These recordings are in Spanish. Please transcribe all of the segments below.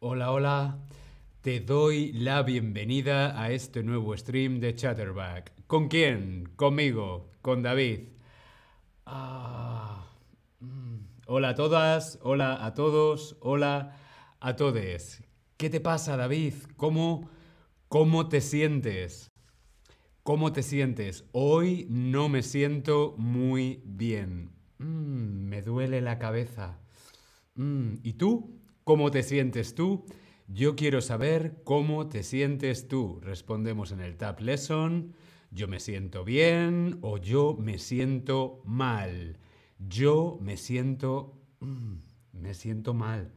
Hola, hola. Te doy la bienvenida a este nuevo stream de Chatterback. ¿Con quién? Conmigo, con David. Ah, mm. Hola a todas, hola a todos, hola a todes. ¿Qué te pasa, David? ¿Cómo, cómo te sientes? ¿Cómo te sientes? Hoy no me siento muy bien. Mm, me duele la cabeza. Mm, ¿Y tú? ¿Cómo te sientes tú? Yo quiero saber cómo te sientes tú. Respondemos en el Tab Lesson. Yo me siento bien o yo me siento mal. Yo me siento... mm, me siento mal.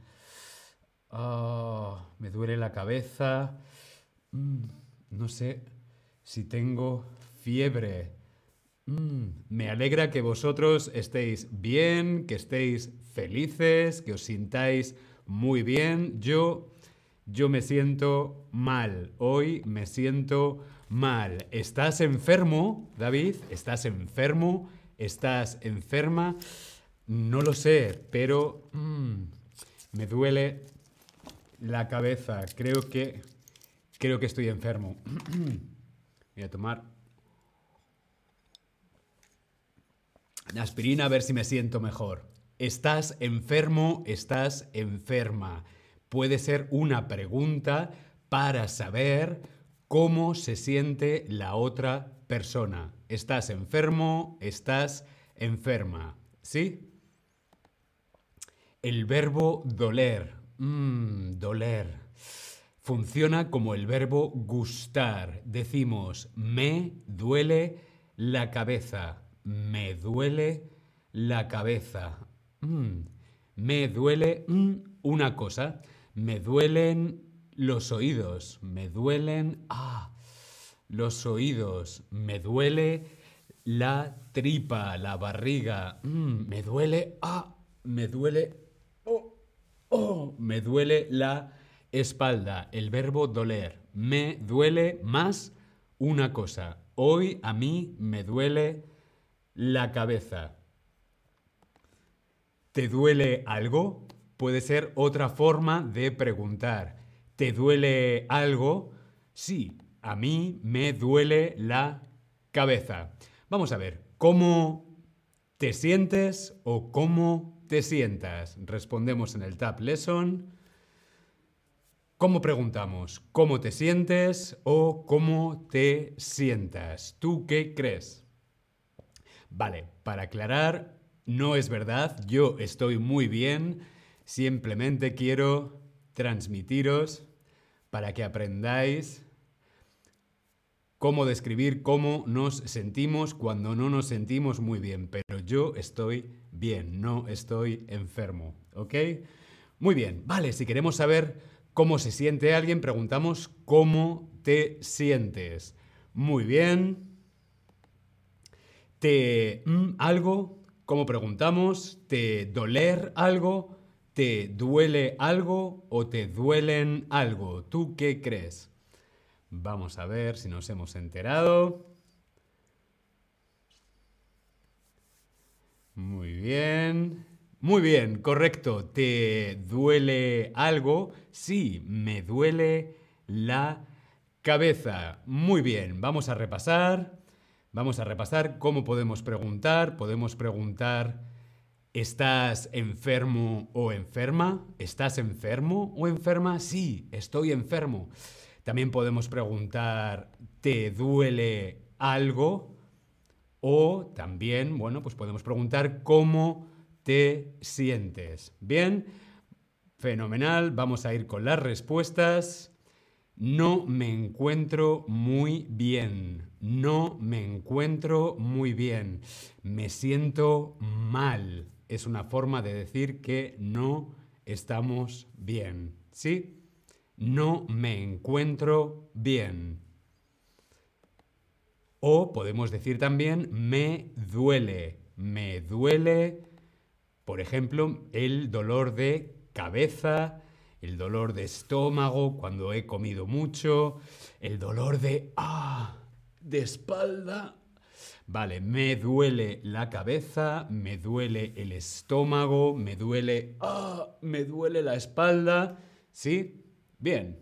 Ah, me duele la cabeza. Mm, no sé si tengo fiebre. Mm, me alegra que vosotros estéis bien, que estéis felices, que os sintáis muy bien. Yo, yo me siento mal. Hoy me siento mal. ¿Estás enfermo, David? ¿Estás enfermo? ¿Estás enferma? No lo sé, pero mm, me duele la cabeza. Creo que, creo que estoy enfermo. Voy a tomar aspirina a ver si me siento mejor. ¿Estás enfermo? ¿Estás enferma? Puede ser una pregunta para saber cómo se siente la otra persona. ¿Estás enfermo? ¿Estás enferma? ¿Sí? El verbo doler. Mm, doler. Funciona como el verbo gustar. Decimos, me duele la cabeza. Me duele la cabeza. Mm, Me duele mm, una cosa. Me duelen los oídos. Me duelen... Ah, los oídos. Me duele la tripa, la barriga. Mm, me duele... Ah, me duele... Oh, oh, me duele la espalda. El verbo doler. Me duele más una cosa. Hoy a mí me duele la cabeza. ¿Te duele algo? Puede ser otra forma de preguntar. ¿Te duele algo? Sí, a mí me duele la cabeza. Vamos a ver, ¿cómo te sientes o cómo te sientas? Respondemos en el Tab Lesson. ¿Cómo preguntamos? ¿Cómo te sientes o cómo te sientas? ¿Tú qué crees? Vale, para aclarar, no es verdad, yo estoy muy bien, simplemente quiero transmitiros para que aprendáis cómo describir cómo nos sentimos cuando no nos sentimos muy bien, pero yo estoy bien, no estoy enfermo, ¿ok? Muy bien, vale, si queremos saber cómo se siente alguien, preguntamos cómo te sientes. Muy bien. ¿Te mm, algo? ¿Cómo preguntamos? ¿Te doler algo? ¿Te duele algo o te duelen algo? ¿Tú qué crees? Vamos a ver si nos hemos enterado. Muy bien. Muy bien, correcto. ¿Te duele algo? Sí, me duele la cabeza. Muy bien, vamos a repasar. Vamos a repasar cómo podemos preguntar. Podemos preguntar, ¿estás enfermo o enferma? ¿Estás enfermo o enferma? Sí, estoy enfermo. También podemos preguntar, ¿te duele algo? O también, bueno, pues podemos preguntar cómo te sientes. Bien, fenomenal. Vamos a ir con las respuestas. No me encuentro muy bien. No me encuentro muy bien. Me siento mal. Es una forma de decir que no estamos bien. ¿Sí? No me encuentro bien. O podemos decir también me duele. Me duele, por ejemplo, el dolor de cabeza, el dolor de estómago cuando he comido mucho, el dolor de ah, de espalda. Vale, me duele la cabeza, me duele el estómago, me duele ah, me duele la espalda. ¿Sí? Bien.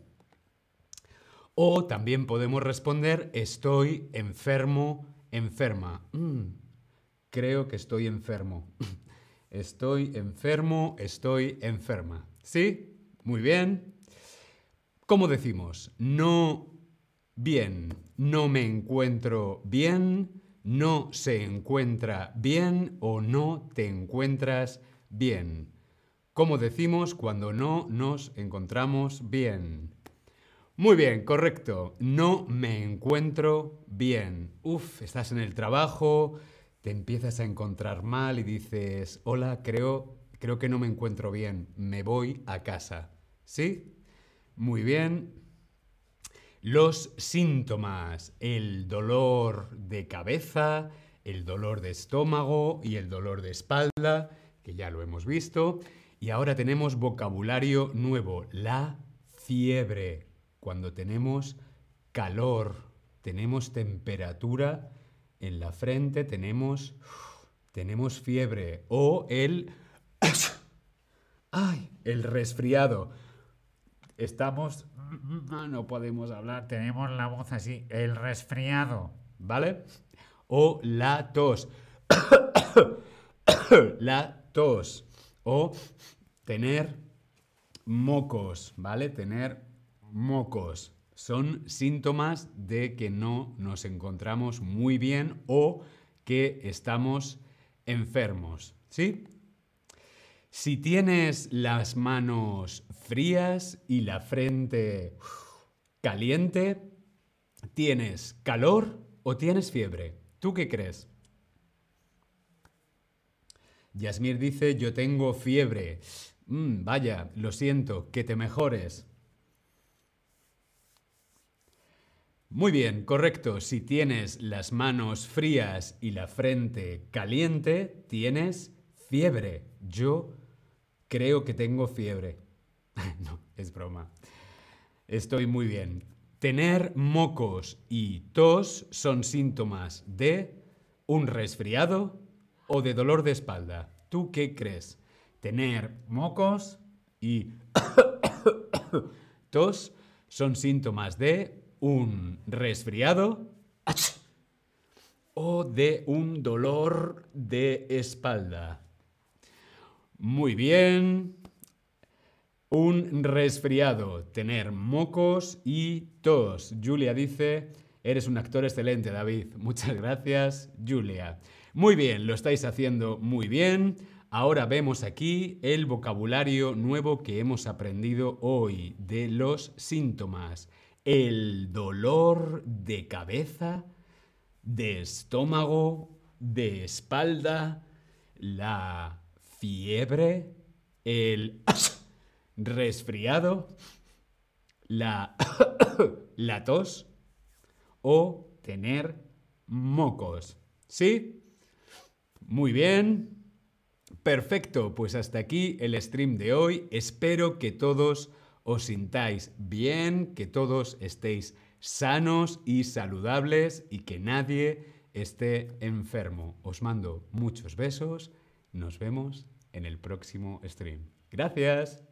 O también podemos responder estoy enfermo, enferma. Mm, creo que estoy enfermo. Estoy enfermo, estoy enferma. ¿Sí? Muy bien. ¿Cómo decimos? No bien, no me encuentro bien, no se encuentra bien o no te encuentras bien. ¿Cómo decimos cuando no nos encontramos bien? Muy bien, correcto. No me encuentro bien. Uf, estás en el trabajo, te empiezas a encontrar mal y dices, hola, creo, creo que no me encuentro bien, me voy a casa. ¿Sí? Muy bien. Los síntomas, el dolor de cabeza, el dolor de estómago y el dolor de espalda, que ya lo hemos visto. Y ahora tenemos vocabulario nuevo, la fiebre cuando tenemos calor, tenemos temperatura en la frente, tenemos, tenemos fiebre o el... ¡Ay! El resfriado. Estamos... No podemos hablar, tenemos la voz así. El resfriado, ¿vale? O la tos. la tos. O tener mocos, ¿vale? Tener mocos. Son síntomas de que no nos encontramos muy bien o que estamos enfermos. ¿Sí? Si tienes las manos frías y la frente caliente, ¿tienes calor o tienes fiebre? ¿Tú qué crees? Yasmir dice, yo tengo fiebre. Mm, vaya, lo siento, que te mejores. Muy bien, correcto. Si tienes las manos frías y la frente caliente, tienes fiebre. Yo creo que tengo fiebre. no, es broma. Estoy muy bien. Tener mocos y tos son síntomas de un resfriado o de dolor de espalda. ¿Tú qué crees? Tener mocos y tos son síntomas de un resfriado o de un dolor de espalda. Muy bien. Un resfriado, tener mocos y tos. Julia dice, eres un actor excelente, David. Muchas gracias, Julia. Muy bien, lo estáis haciendo muy bien. Ahora vemos aquí el vocabulario nuevo que hemos aprendido hoy de los síntomas el dolor de cabeza, de estómago, de espalda, la fiebre, el resfriado, la, la tos o tener mocos. ¿Sí? Muy bien. Perfecto, pues hasta aquí el stream de hoy. Espero que todos os sintáis bien, que todos estéis sanos y saludables y que nadie esté enfermo. Os mando muchos besos. Nos vemos en el próximo stream. Gracias.